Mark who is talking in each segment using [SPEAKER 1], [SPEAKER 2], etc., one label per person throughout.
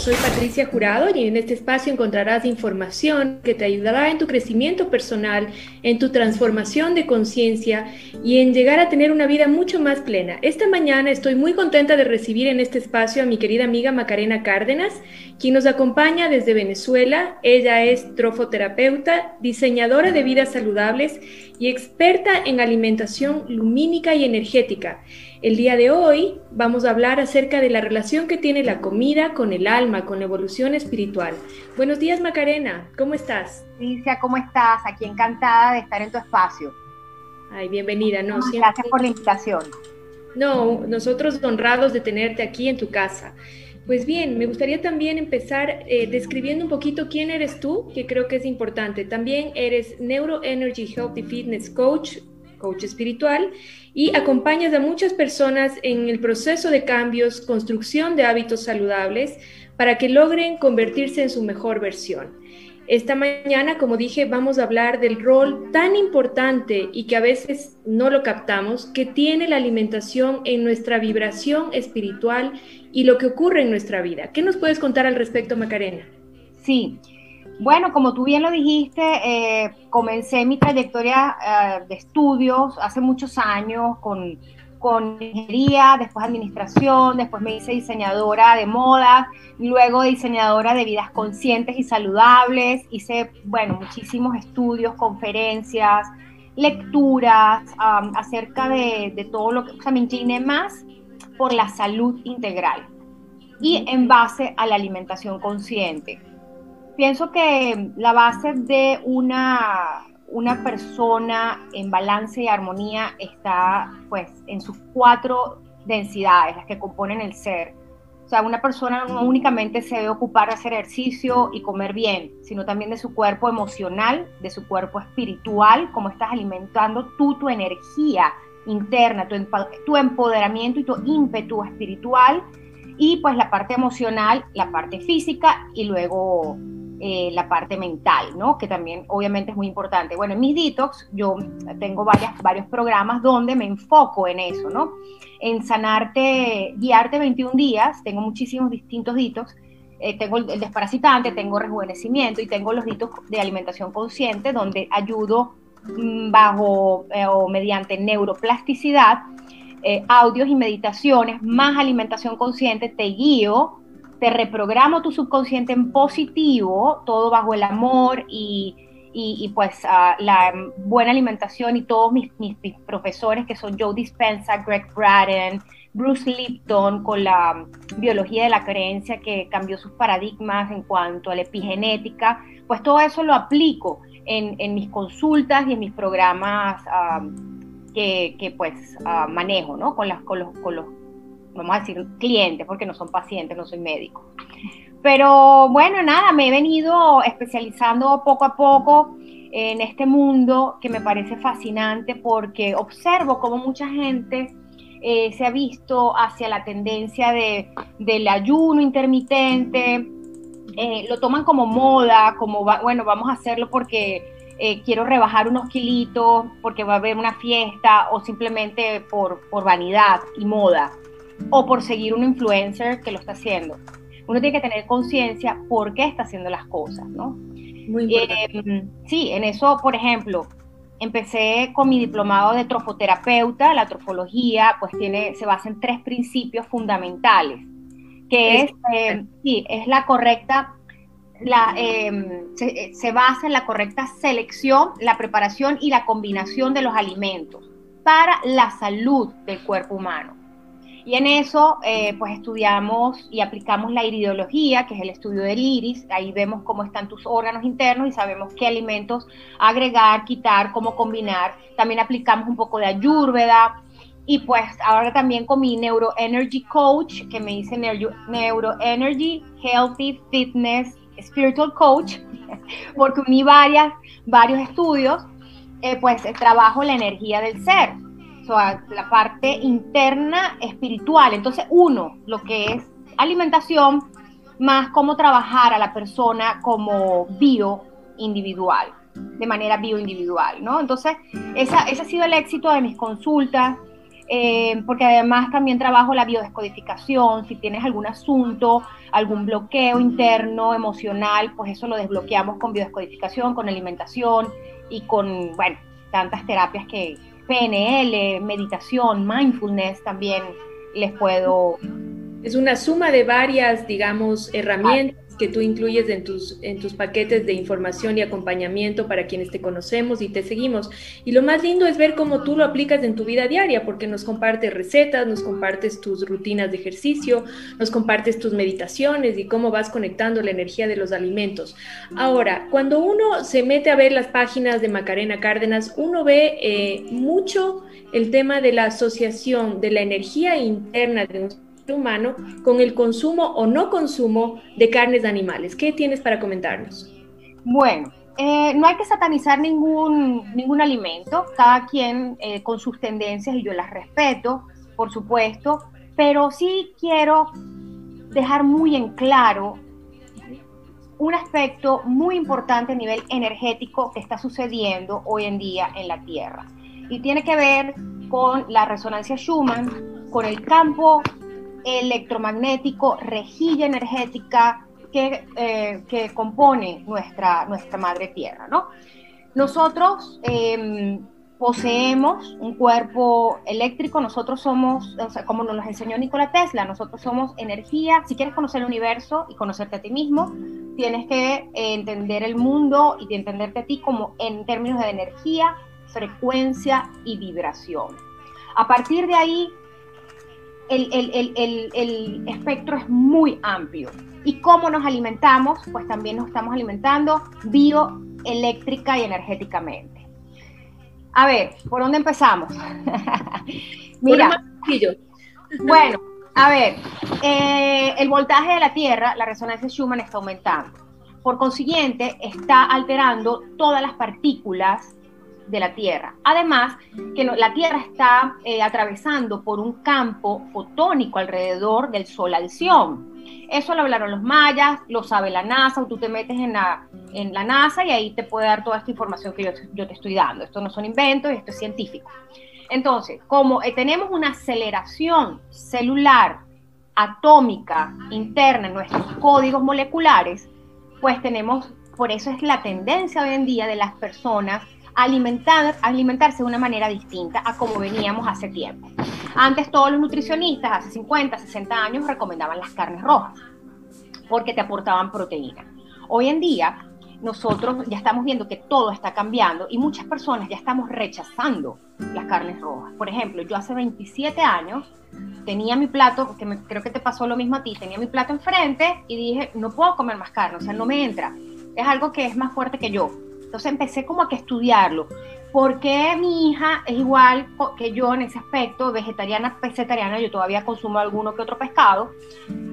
[SPEAKER 1] Soy Patricia Jurado y en este espacio encontrarás información que te ayudará en tu crecimiento personal, en tu transformación de conciencia y en llegar a tener una vida mucho más plena. Esta mañana estoy muy contenta de recibir en este espacio a mi querida amiga Macarena Cárdenas, quien nos acompaña desde Venezuela. Ella es trofoterapeuta, diseñadora de vidas saludables y experta en alimentación lumínica y energética. El día de hoy vamos a hablar acerca de la relación que tiene la comida con el alma, con la evolución espiritual. Buenos días Macarena, ¿cómo estás?
[SPEAKER 2] Alicia, ¿cómo estás? Aquí encantada de estar en tu espacio.
[SPEAKER 1] Ay, bienvenida. No,
[SPEAKER 2] Gracias por la invitación.
[SPEAKER 1] No, nosotros honrados de tenerte aquí en tu casa. Pues bien, me gustaría también empezar eh, describiendo un poquito quién eres tú, que creo que es importante. También eres Neuro Energy Healthy Fitness Coach, coach espiritual, y acompañas a muchas personas en el proceso de cambios, construcción de hábitos saludables para que logren convertirse en su mejor versión. Esta mañana, como dije, vamos a hablar del rol tan importante y que a veces no lo captamos, que tiene la alimentación en nuestra vibración espiritual y lo que ocurre en nuestra vida. ¿Qué nos puedes contar al respecto, Macarena?
[SPEAKER 2] Sí, bueno, como tú bien lo dijiste, eh, comencé mi trayectoria eh, de estudios hace muchos años con, ingeniería, después administración, después me hice diseñadora de moda, luego diseñadora de vidas conscientes y saludables. Hice, bueno, muchísimos estudios, conferencias, lecturas acerca de, de, todo lo que, o sea, me incliné más por la salud integral y en base a la alimentación consciente pienso que la base de una, una persona en balance y armonía está pues en sus cuatro densidades, las que componen el ser. O sea, una persona no únicamente se debe ocupar de hacer ejercicio y comer bien, sino también de su cuerpo emocional, de su cuerpo espiritual, cómo estás alimentando tú tu energía interna, tu, tu empoderamiento y tu ímpetu espiritual, y pues la parte emocional, la parte física y luego eh, la parte mental, ¿no? Que también obviamente es muy importante. Bueno, en mis detox yo tengo varias, varios programas donde me enfoco en eso, ¿no? En sanarte, guiarte 21 días, tengo muchísimos distintos detox. Eh, tengo el, desparasitante, tengo rejuvenecimiento y tengo los detox de alimentación consciente donde ayudo mm, bajo eh, o mediante neuroplasticidad, audios y meditaciones, más alimentación consciente, te guío te reprogramo tu subconsciente en positivo, todo bajo el amor y, pues ah, la buena alimentación y todos mis, mis, profesores que son Joe Dispenza, Greg Braden, Bruce Lipton con la biología de la creencia que cambió sus paradigmas en cuanto a la epigenética, pues todo eso lo aplico en, mis consultas y en mis programas ah, que, pues ah, manejo, ¿no? Con, las, con los vamos a decir, clientes, porque no son pacientes, no soy médico. Pero bueno, nada, me he venido especializando poco a poco en este mundo que me parece fascinante porque observo cómo mucha gente eh, se ha visto hacia la tendencia de, del ayuno intermitente, eh, lo toman como moda, como, bueno, vamos a hacerlo porque eh, quiero rebajar unos kilitos, porque va a haber una fiesta o simplemente por, por vanidad y moda o por seguir un influencer que lo está haciendo. Uno tiene que tener conciencia por qué está haciendo las cosas, ¿no? Muy eh, sí, en eso, por ejemplo, empecé con mi diplomado de trofoterapeuta. La trofología, pues, tiene, se basa en tres principios fundamentales, que es, eh, sí, es la correcta, la, em, se, se basa en la correcta selección, la preparación y la combinación de los alimentos para la salud del cuerpo humano. Y en eso, eh, pues estudiamos y aplicamos la iridología, que es el estudio del iris. Ahí vemos cómo están tus órganos internos y sabemos qué alimentos agregar, quitar, cómo combinar. También aplicamos un poco de ayurveda. Y pues ahora también con mi Neuro Energy Coach, que me dice Neuro Energy Healthy Fitness Spiritual Coach, porque uní varias, varios estudios, eh, pues trabajo la energía del ser la parte interna espiritual. Entonces, uno, lo que es alimentación, más cómo trabajar a la persona como bio individual, de manera bio individual, ¿no? Entonces, esa, ese ha sido el éxito de mis consultas. eh, porque además también trabajo la biodescodificación, si tienes algún asunto, algún bloqueo interno, emocional, pues eso lo desbloqueamos con biodescodificación, con alimentación y con, bueno, tantas terapias que PNL, meditación, mindfulness también les puedo...
[SPEAKER 1] Es una suma de varias, digamos, herramientas que tú incluyes en tus, en tus paquetes de información y acompañamiento para quienes te conocemos y te seguimos. Y lo más lindo es ver cómo tú lo aplicas en tu vida diaria, porque nos compartes recetas, nos compartes tus rutinas de ejercicio, nos compartes tus meditaciones y cómo vas conectando la energía de los alimentos. Ahora, cuando uno se mete a ver las páginas de Macarena Cárdenas, uno ve eh, mucho el tema de la asociación de la energía interna de un humano con el consumo o no consumo de carnes de animales. ¿Qué tienes para comentarnos?
[SPEAKER 2] Bueno, eh, no hay que satanizar ningún, ningún alimento, cada quien eh, con sus tendencias y yo las respeto, por supuesto, pero sí quiero dejar muy en claro un aspecto muy importante a nivel energético que está sucediendo hoy en día en la Tierra. Y tiene que ver con la resonancia Schumann, con el campo electromagnético, rejilla energética que, eh, que compone nuestra, nuestra madre tierra, ¿no? Nosotros em, poseemos un cuerpo eléctrico, nosotros somos, como nos enseñó Nikola Tesla, nosotros somos energía. Si quieres conocer el universo y conocerte a ti mismo, tienes que entender el mundo y entenderte a ti como en términos de energía, frecuencia y vibración. A partir de ahí, el, espectro es muy amplio. ¿Y cómo nos alimentamos? Pues también nos estamos alimentando bioeléctrica y energéticamente. A ver, ¿por dónde empezamos? Mira, bueno, a ver, eh, el voltaje de la Tierra, la resonancia Schumann está aumentando. Por consiguiente, está alterando todas las partículas de la Tierra. Además, que la Tierra está eh, atravesando por un campo fotónico alrededor del Sol Alción. Eso lo hablaron los mayas, lo sabe la NASA, o tú te metes en la, en la NASA y ahí te puede dar toda esta información que yo, te estoy dando. Esto no son inventos, esto es científico. Entonces, como eh, tenemos una aceleración celular atómica interna en nuestros códigos moleculares, pues tenemos, por eso es la tendencia hoy en día de las personas alimentar, alimentarse de una manera distinta a como veníamos hace tiempo. Antes todos los nutricionistas, hace 50, 60 años, recomendaban las carnes rojas porque te aportaban proteína. Hoy en día nosotros ya estamos viendo que todo está cambiando y muchas personas ya estamos rechazando las carnes rojas. Por ejemplo, yo hace 27 años tenía mi plato, que creo que te pasó lo mismo a ti, tenía mi plato enfrente y dije, no puedo comer más carne, o sea, no me entra. Es algo que es más fuerte que yo. Entonces empecé como a que estudiarlo. ¿Por qué mi hija es igual que yo en ese aspecto, vegetariana, vegetariana, yo todavía consumo alguno que otro pescado?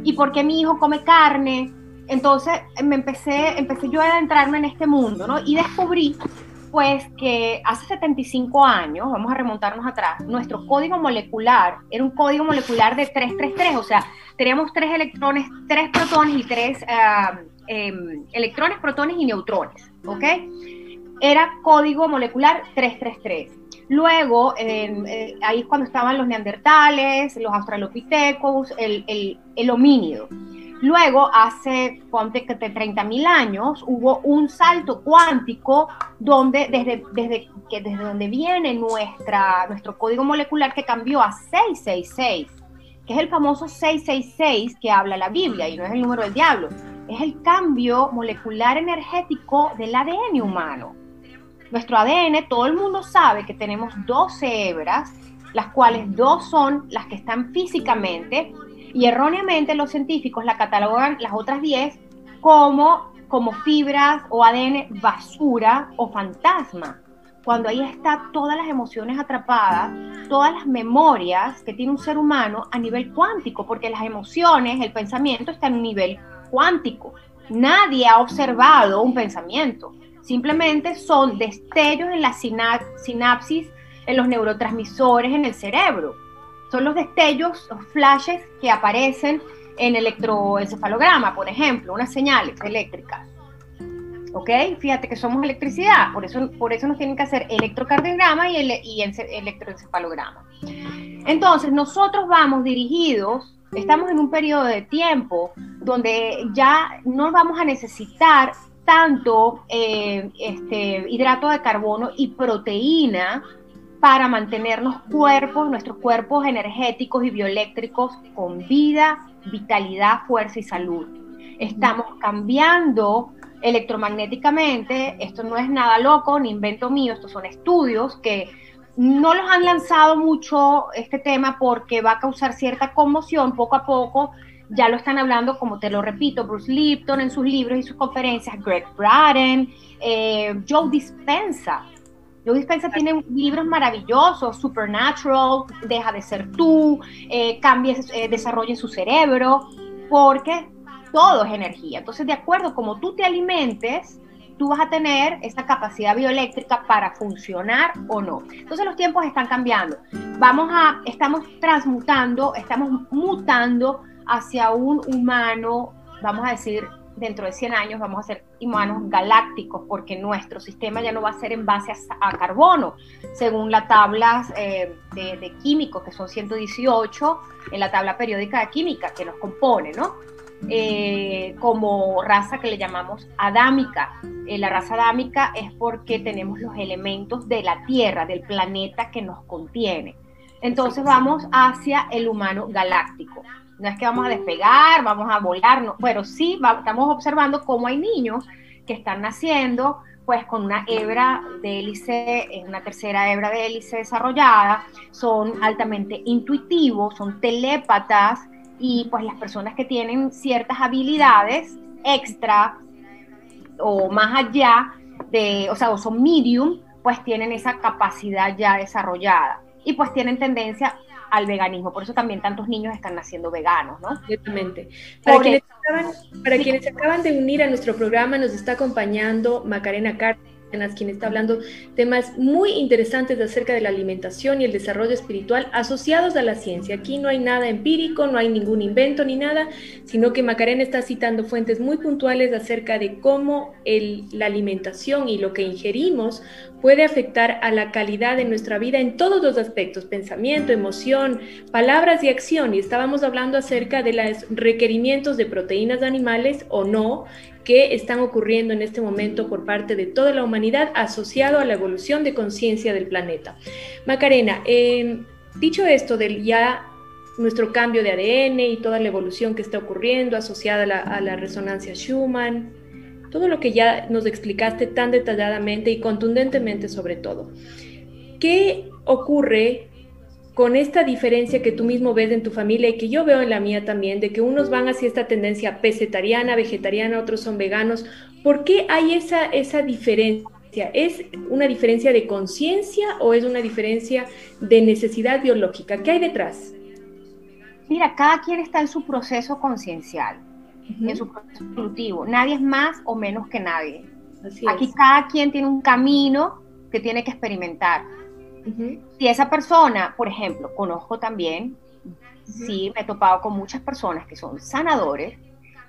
[SPEAKER 2] ¿Y por qué mi hijo come carne? Entonces me empecé, empecé yo a adentrarme en este mundo, ¿no? Y descubrí, pues, que hace 75 años, vamos a remontarnos atrás, nuestro código molecular era un código molecular de 333, o sea, teníamos tres electrones, tres protones y tres em, electrones, protones y neutrones. ¿Ok? Era código molecular 333. Luego, eh, ahí es cuando estaban los neandertales, los australopithecus, el, el, homínido. Luego, hace, ponte que 30.000 años, hubo un salto cuántico donde, desde, desde, que desde donde viene nuestra, nuestro código molecular que cambió a 666, que es el famoso 666 que habla la Biblia y no es el número del diablo es el cambio molecular energético del ADN humano. Nuestro ADN, todo el mundo sabe que tenemos 12 hebras, las cuales dos son las que están físicamente, y erróneamente los científicos la catalogan las otras 10 como, como fibras o ADN basura o fantasma, cuando ahí está todas las emociones atrapadas, todas las memorias que tiene un ser humano a nivel cuántico, porque las emociones, el pensamiento está en un nivel cuántico. Nadie ha observado un pensamiento. Simplemente son destellos en la sinapsis, en los neurotransmisores en el cerebro. Son los destellos, los flashes que aparecen en electroencefalograma, por ejemplo, unas señales eléctricas. ¿Ok? Fíjate que somos electricidad, por eso, por eso nos tienen que hacer electrocardiograma y, y electroencefalograma. Entonces, nosotros vamos dirigidos, estamos en un periodo de tiempo donde ya no vamos a necesitar tanto eh, este, hidrato de carbono y proteína para mantenernos cuerpos, nuestros cuerpos energéticos y bioeléctricos con vida, vitalidad, fuerza y salud. Estamos cambiando electromagnéticamente, esto no es nada loco ni invento mío, estos son estudios que no los han lanzado mucho este tema porque va a causar cierta conmoción poco a poco. Ya lo están hablando, como te lo repito, Bruce Lipton en sus libros y sus conferencias, Greg Braden, eh, Joe Dispensa. Joe Dispensa tiene libros maravillosos, Supernatural, Deja de ser tú, eh, cambia, eh, desarrolla su cerebro, porque todo es energía. Entonces, de acuerdo como tú te alimentes, tú vas a tener esa capacidad bioeléctrica para funcionar o no. Entonces los tiempos están cambiando. Vamos a, estamos transmutando, estamos mutando hacia un humano, vamos a decir, dentro de 100 años vamos a ser humanos galácticos, porque nuestro sistema ya no va a ser en base a, carbono, según la tabla eh, de, de químicos, que son 118, en la tabla periódica de química que nos compone, ¿no? Eh, como raza que le llamamos adámica. Eh, la raza adámica es porque tenemos los elementos de la Tierra, del planeta que nos contiene. Entonces vamos hacia el humano galáctico. No es que vamos a despegar, vamos a volar, no, pero sí estamos observando cómo hay niños que están naciendo pues con una hebra de hélice, una tercera hebra de hélice desarrollada, son altamente intuitivos, son telépatas, y pues las personas que tienen ciertas habilidades extra o más allá de, o sea, o son medium, pues tienen esa capacidad ya desarrollada y pues tienen tendencia al veganismo. Por eso también tantos niños están naciendo veganos, ¿no?
[SPEAKER 1] Exactamente. Para, quienes, acaban, para quienes acaban de unir a nuestro programa, nos está acompañando Macarena Carter quien está hablando temas muy interesantes acerca de la alimentación y el desarrollo espiritual asociados a la ciencia. Aquí no hay nada empírico, no hay ningún invento ni nada, sino que Macarena está citando fuentes muy puntuales acerca de cómo la alimentación y lo que ingerimos puede afectar a la calidad de nuestra vida en todos los aspectos, pensamiento, emoción, palabras y acción. Y estábamos hablando acerca de los requerimientos de proteínas animales o no que están ocurriendo en este momento por parte de toda la humanidad asociado a la evolución de conciencia del planeta. Macarena, em, dicho esto del ya nuestro cambio de ADN y toda la evolución que está ocurriendo asociada a la, resonancia Schumann, todo lo que ya nos explicaste tan detalladamente y contundentemente sobre todo. ¿Qué ocurre con esta diferencia que tú mismo ves en tu familia y que yo veo en la mía también, de que unos van hacia esta tendencia pesetariana, vegetariana, otros son veganos, ¿por qué hay esa, esa diferencia? ¿Es una diferencia de conciencia o es una diferencia de necesidad biológica? ¿Qué hay detrás?
[SPEAKER 2] Mira, cada quien está en su proceso conciencial, en su proceso evolutivo. Nadie es más o menos que nadie. Aquí cada quien tiene un camino que tiene que experimentar si esa persona, por ejemplo, conozco también, sí, me he topado con muchas personas que son sanadores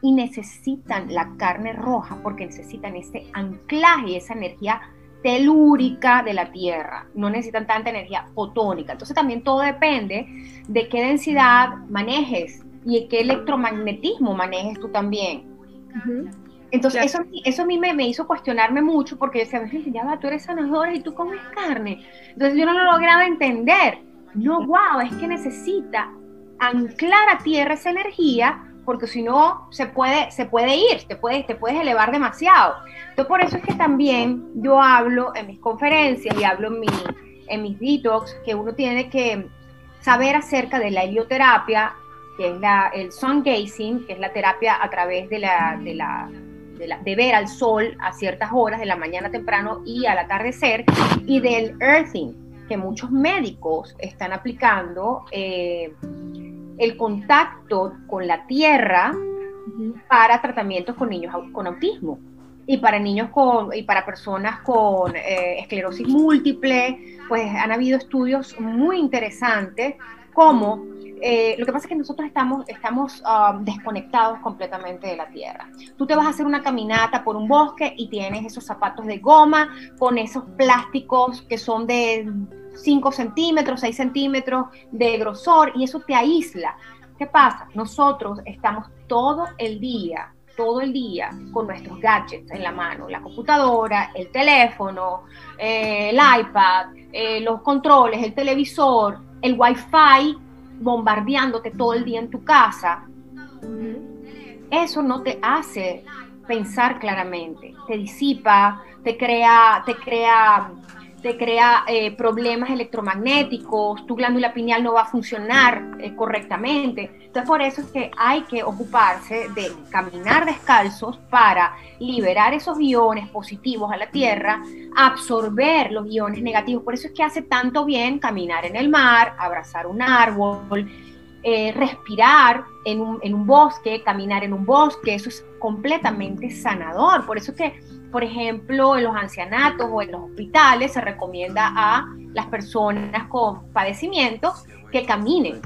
[SPEAKER 2] y necesitan la carne roja porque necesitan ese anclaje y esa energía telúrica de la Tierra, no necesitan tanta energía fotónica. Entonces también todo depende de qué densidad manejes y qué electromagnetismo manejes tú también. Entonces, eso, eso a mí me, hizo cuestionarme mucho porque yo decía, ya va, tú eres sanadora y tú comes carne. Entonces, yo no lo lograba entender. No, wow, es que necesita anclar a tierra esa energía porque si no se puede, se puede ir, te puedes, te puedes elevar demasiado. Entonces, por eso es que también yo hablo en mis conferencias y hablo en, mi, en mis detox que uno tiene que saber acerca de la helioterapia, que es la, el sun gazing, que es la terapia a través de la, de la de, ver al sol a ciertas horas de la mañana temprano y al atardecer, y del earthing, que muchos médicos están aplicando eh, el contacto con la tierra para tratamientos con niños con autismo y para niños con y para personas con eh, esclerosis múltiple, pues han habido estudios muy interesantes como eh, lo que pasa es que nosotros estamos, estamos um, desconectados completamente de la tierra. Tú te vas a hacer una caminata por un bosque y tienes esos zapatos de goma con esos plásticos que son de 5 centímetros, 6 centímetros de grosor y eso te aísla. ¿Qué pasa? Nosotros estamos todo el día todo el día con nuestros gadgets en la mano, la computadora, el teléfono, eh, el iPad, eh, los controles, el televisor, el wifi bombardeándote todo el día en tu casa, eso no te hace pensar claramente, te disipa, te crea, te crea te crea eh, problemas electromagnéticos, tu glándula pineal no va a funcionar eh, correctamente. Entonces por eso es que hay que ocuparse de caminar descalzos para liberar esos iones positivos a la tierra, absorber los iones negativos. Por eso es que hace tanto bien caminar en el mar, abrazar un árbol, eh, respirar en un, en un bosque, caminar en un bosque, eso es completamente sanador. Por eso es que por ejemplo, en los ancianatos o en los hospitales se recomienda a las personas con padecimientos que caminen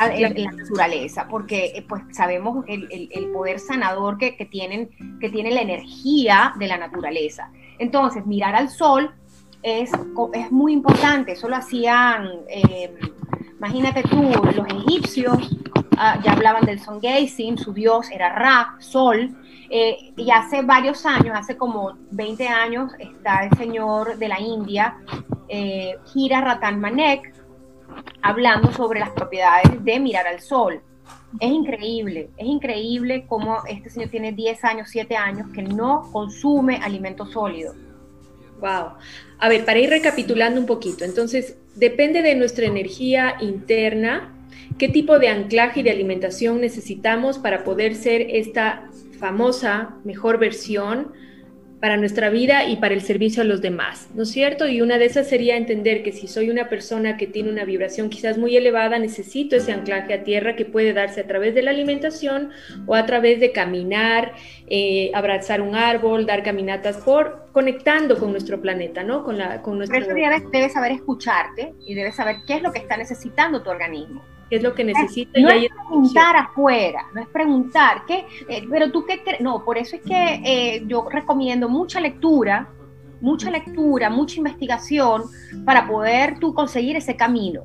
[SPEAKER 2] en, la naturaleza, porque eh, pues sabemos el, poder sanador que, tienen, que tiene la energía de la naturaleza. Entonces, mirar al sol es, es muy importante, eso lo hacían, eh, imagínate tú, los egipcios, ah, ya hablaban del sun gazing, su dios era Ra, sol, eh, y hace varios años, hace como 20 años, está el señor de la India, eh, Hira Ratan Manek, hablando sobre las propiedades de mirar al sol. Es increíble, es increíble cómo este señor tiene 10 años, 7 años que no consume alimentos sólidos.
[SPEAKER 1] Wow. A ver, para ir recapitulando un poquito, entonces, depende de nuestra energía interna, qué tipo de anclaje y de alimentación necesitamos para poder ser esta famosa mejor versión para nuestra vida y para el servicio a los demás, ¿no es cierto? Y una de esas sería entender que si soy una persona que tiene una vibración quizás muy elevada, necesito ese anclaje a tierra que puede darse a través de la alimentación o a través de caminar, eh, abrazar un árbol, dar caminatas por conectando con nuestro planeta, ¿no? Con la, con nuestro...
[SPEAKER 2] Pero debes saber escucharte y debes saber qué es lo que está necesitando tu organismo
[SPEAKER 1] qué es lo que necesita.
[SPEAKER 2] No, es preguntar afuera, no es preguntar, ¿qué? Eh, pero tú qué crees, no, por eso es que eh, yo recomiendo mucha lectura, mucha lectura, mucha investigación para poder tú conseguir ese camino.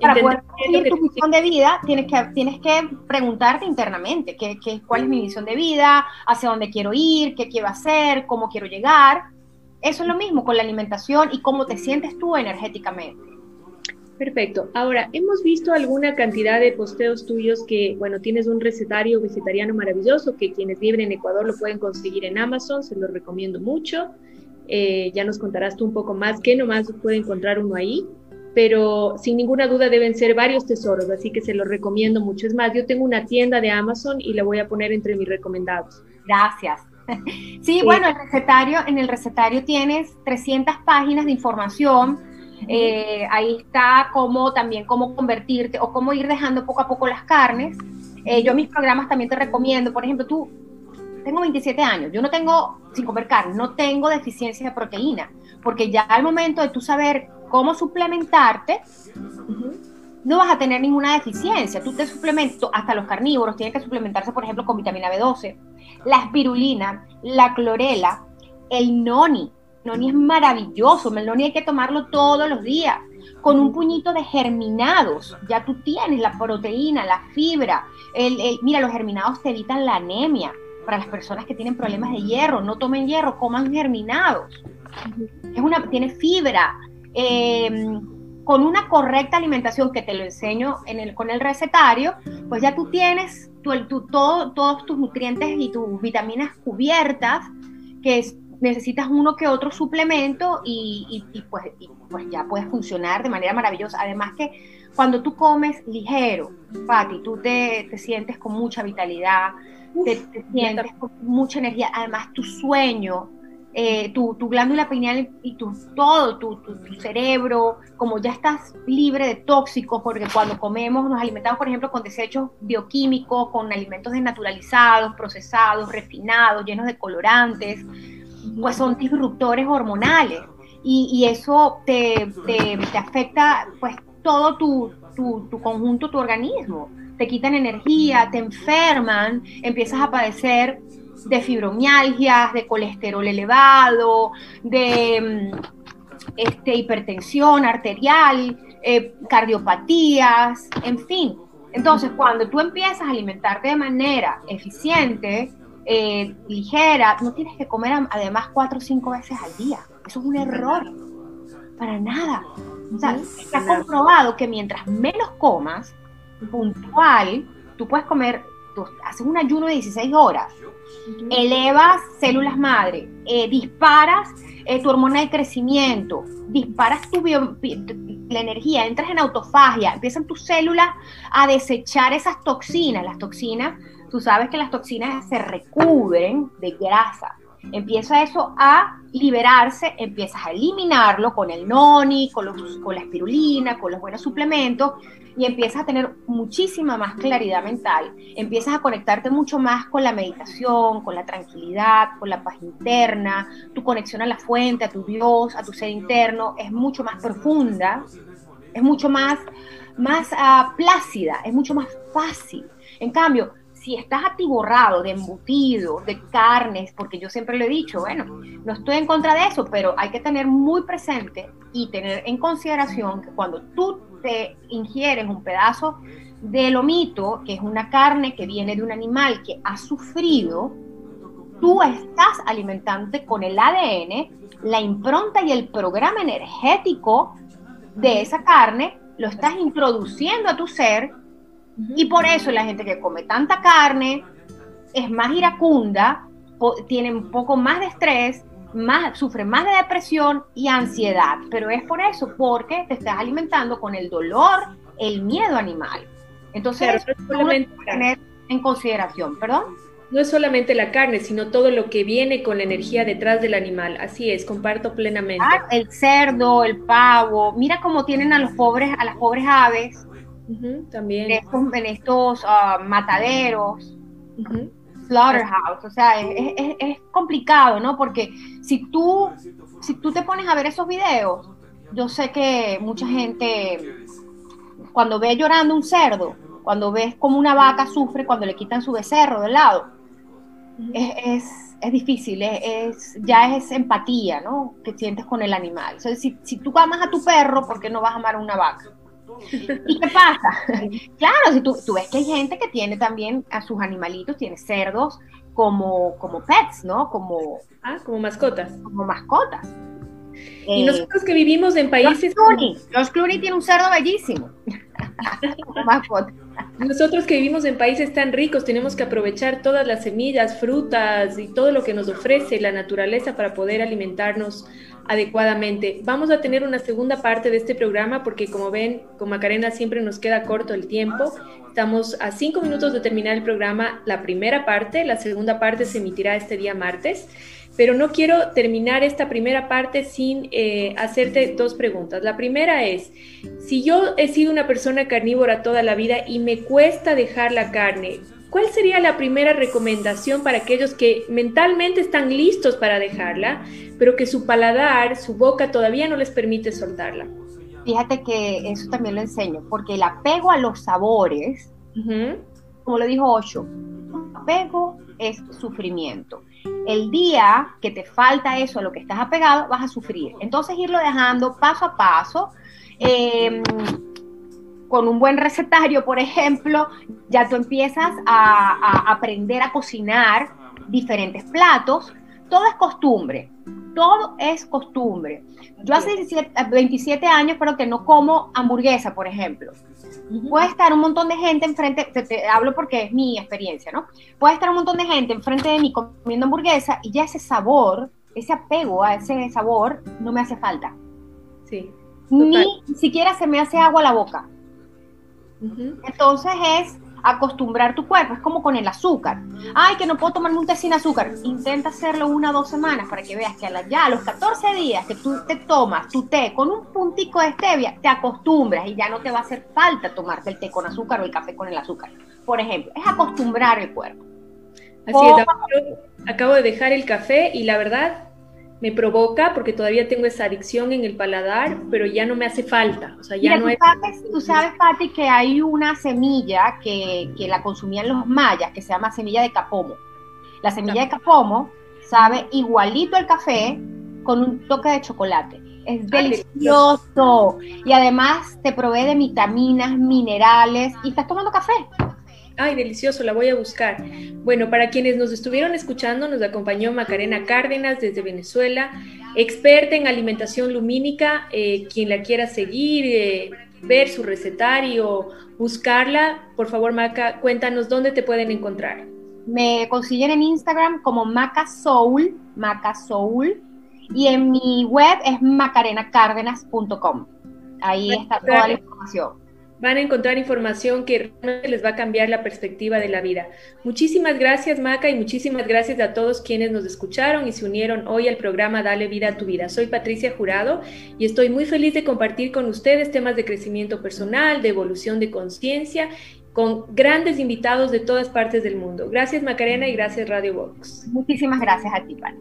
[SPEAKER 2] Para poder conseguir tu misión de vida, tienes que, tienes que preguntarte internamente qué, qué, cuál es mi misión de vida, hacia dónde quiero ir, qué quiero hacer, cómo quiero llegar. Eso es lo mismo con la alimentación y cómo te sientes tú energéticamente.
[SPEAKER 1] Perfecto. Ahora, hemos visto alguna cantidad de posteos tuyos que, bueno, tienes un recetario vegetariano maravilloso que quienes viven en Ecuador lo pueden conseguir en Amazon, se lo recomiendo mucho. Eh, ya nos contarás tú un poco más que nomás puede encontrar uno ahí, pero sin ninguna duda deben ser varios tesoros, así que se los recomiendo mucho. Es más, yo tengo una tienda de Amazon y la voy a poner entre mis recomendados.
[SPEAKER 2] Gracias. Sí, bueno, el recetario, en el recetario tienes 300 páginas de información eh, ahí está cómo también cómo convertirte o cómo ir dejando poco a poco las carnes. Eh, yo mis programas también te recomiendo, por ejemplo, tú, tengo 27 años, yo no tengo, sin comer carne, no tengo deficiencia de proteína, porque ya al momento de tú saber cómo suplementarte, no vas a tener ninguna deficiencia. Tú te suplementas, hasta los carnívoros tienen que suplementarse, por ejemplo, con vitamina B12, la espirulina, la clorela, el noni, Meloni es maravilloso, meloni hay que tomarlo todos los días. Con un puñito de germinados, ya tú tienes la proteína, la fibra. El, mira, los germinados te evitan la anemia. Para las personas que tienen problemas de hierro, no tomen hierro, coman germinados. Es una, tiene fibra. Em, con una correcta alimentación que te lo enseño en el, con el recetario, pues ya tú tienes todo, todos tus nutrientes y tus vitaminas cubiertas, que es necesitas uno que otro suplemento y, pues, pues, ya puedes funcionar de manera maravillosa. Además que cuando tú comes ligero, Pati, tú te, sientes con mucha vitalidad, te, sientes con mucha energía. Además, tu sueño, eh, tu, glándula pineal y tu, todo, tu, tu, cerebro, como ya estás libre de tóxicos, porque cuando comemos nos alimentamos, por ejemplo, con desechos bioquímicos, con alimentos desnaturalizados, procesados, refinados, llenos de colorantes pues son disruptores hormonales y, eso te, afecta pues todo tu, tu, tu conjunto, tu organismo. Te quitan energía, te enferman, empiezas a padecer de fibromialgias, de colesterol elevado, de mm, este, hipertensión arterial, eh, cardiopatías, en fin. Entonces, cuando tú empiezas a alimentarte de manera eficiente, eh, ligera, no tienes que comer además cuatro o cinco veces al día. Eso es un error. Para nada. O sea, está comprobado que mientras menos comas, puntual, tú puedes comer, tú haces un ayuno de 16 horas, elevas células madre, eh, disparas eh, tu hormona de crecimiento, disparas tu la energía, entras en autofagia, empiezan tus células a desechar esas toxinas. Las toxinas, tú sabes que las toxinas se recubren de grasa. Empieza eso a liberarse, empiezas a eliminarlo con el noni, con, los, con la espirulina, con los buenos suplementos, y empiezas a tener muchísima más claridad mental, empiezas a conectarte mucho más con la meditación, con la tranquilidad, con la paz interna, tu conexión a la fuente, a tu Dios, a tu ser interno, es mucho más profunda, es mucho más, más uh, plácida, es mucho más fácil. En cambio, si estás atiborrado de embutidos, de carnes, porque yo siempre lo he dicho, bueno, no estoy en contra de eso, pero hay que tener muy presente y tener en consideración que cuando tú te ingieres un pedazo de lomito, que es una carne que viene de un animal que ha sufrido, tú estás alimentándote con el ADN, la impronta y el programa energético de esa carne, lo estás introduciendo a tu ser y por eso la gente que come tanta carne es más iracunda, tiene un poco más de estrés, más, sufre más de depresión y ansiedad. Pero es por eso, porque te estás alimentando con el dolor, el miedo animal. Entonces, no es tener en consideración, perdón.
[SPEAKER 1] No es solamente la carne, sino todo lo que viene con la energía detrás del animal. Así es, comparto plenamente.
[SPEAKER 2] Ah, el cerdo, el pavo, mira cómo tienen a los pobres, a las pobres aves
[SPEAKER 1] también.
[SPEAKER 2] En estos, ah, mataderos, slaughterhouse, o sea, es, complicado, ¿no? Porque si tú, si tú te pones a ver esos videos, yo sé que mucha gente, cuando ve llorando un cerdo, cuando ves como una vaca sufre cuando le quitan su becerro del lado, es, es, difícil, es, ya es empatía, ¿no? Que sientes con el animal. si, si tú amas a tu perro, ¿por qué no vas a amar a una vaca? ¿Y qué pasa? claro, si tú, tú, ves que hay gente que tiene también a sus animalitos, tiene cerdos como, como pets, ¿no? Como,
[SPEAKER 1] ah, como mascotas.
[SPEAKER 2] Como mascotas.
[SPEAKER 1] Y nosotros que vivimos en países...
[SPEAKER 2] Los Clooney, tiene un cerdo bellísimo.
[SPEAKER 1] Nosotros que vivimos en países tan ricos tenemos que aprovechar todas las semillas, frutas y todo lo que nos ofrece la naturaleza para poder alimentarnos adecuadamente. Vamos a tener una segunda parte de este programa porque como ven, con Macarena siempre nos queda corto el tiempo. Estamos a cinco minutos de terminar el programa, la primera parte, la segunda parte se emitirá este día martes, pero no quiero terminar esta primera parte sin eh, hacerte dos preguntas. La primera es, si yo he sido una persona carnívora toda la vida y me cuesta dejar la carne, ¿cuál sería la primera recomendación para aquellos que mentalmente están listos para dejarla, pero que su paladar, su boca todavía no les permite soltarla?
[SPEAKER 2] Fíjate que eso también lo enseño, porque el apego a los sabores, como lo dijo Osho, apego es sufrimiento. El día que te falta eso a lo que estás apegado, vas a sufrir. Entonces irlo dejando paso a paso. Eh, con un buen recetario, por ejemplo, ya tú empiezas a, aprender a cocinar diferentes platos. Todo es costumbre, todo es costumbre. Yo hace 27 años, pero que no como hamburguesa, por ejemplo. Puede estar un montón de gente enfrente, te, hablo porque es mi experiencia, ¿no? Puede estar un montón de gente enfrente de mí comiendo hamburguesa y ya ese sabor, ese apego a ese sabor, no me hace falta.
[SPEAKER 1] Sí.
[SPEAKER 2] Ni siquiera se me hace agua a la boca. Entonces es acostumbrar tu cuerpo, es como con el azúcar. Ay, que no puedo tomarme un té sin azúcar. Intenta hacerlo una o dos semanas para que veas que a ya a los 14 días que tú te tomas tu té con un puntico de stevia, te acostumbras y ya no te va a hacer falta tomarte el té con azúcar o el café con el azúcar. Por ejemplo, es acostumbrar el cuerpo.
[SPEAKER 1] Así es, acabo de dejar el café y la verdad me provoca porque todavía tengo esa adicción en el paladar, pero ya no me hace falta. O sea, ya no
[SPEAKER 2] tú, sabes, tú sabes, Pati, que hay una semilla que, que, la consumían los mayas que se llama semilla de capomo. La semilla de capomo sabe igualito al café con un toque de chocolate. Es delicioso. Y además te provee de vitaminas, minerales y estás tomando café.
[SPEAKER 1] Ay, delicioso, la voy a buscar. Bueno, para quienes nos estuvieron escuchando, nos acompañó Macarena Cárdenas desde Venezuela, experta en alimentación lumínica. Eh, quien la quiera seguir, eh, ver su recetario, buscarla, por favor, Maca, cuéntanos dónde te pueden encontrar.
[SPEAKER 2] Me consiguen en Instagram como Maca Soul, Maca Soul, y en mi web es macarenacárdenas.com. Ahí está toda la información
[SPEAKER 1] van a encontrar información que realmente les va a cambiar la perspectiva de la vida. Muchísimas gracias, Maca, y muchísimas gracias a todos quienes nos escucharon y se unieron hoy al programa Dale Vida a tu Vida. Soy Patricia Jurado y estoy muy feliz de compartir con ustedes temas de crecimiento personal, de evolución de conciencia, con grandes invitados de todas partes del mundo. Gracias, Macarena, y gracias, Radio Box.
[SPEAKER 2] Muchísimas gracias a ti, Pani.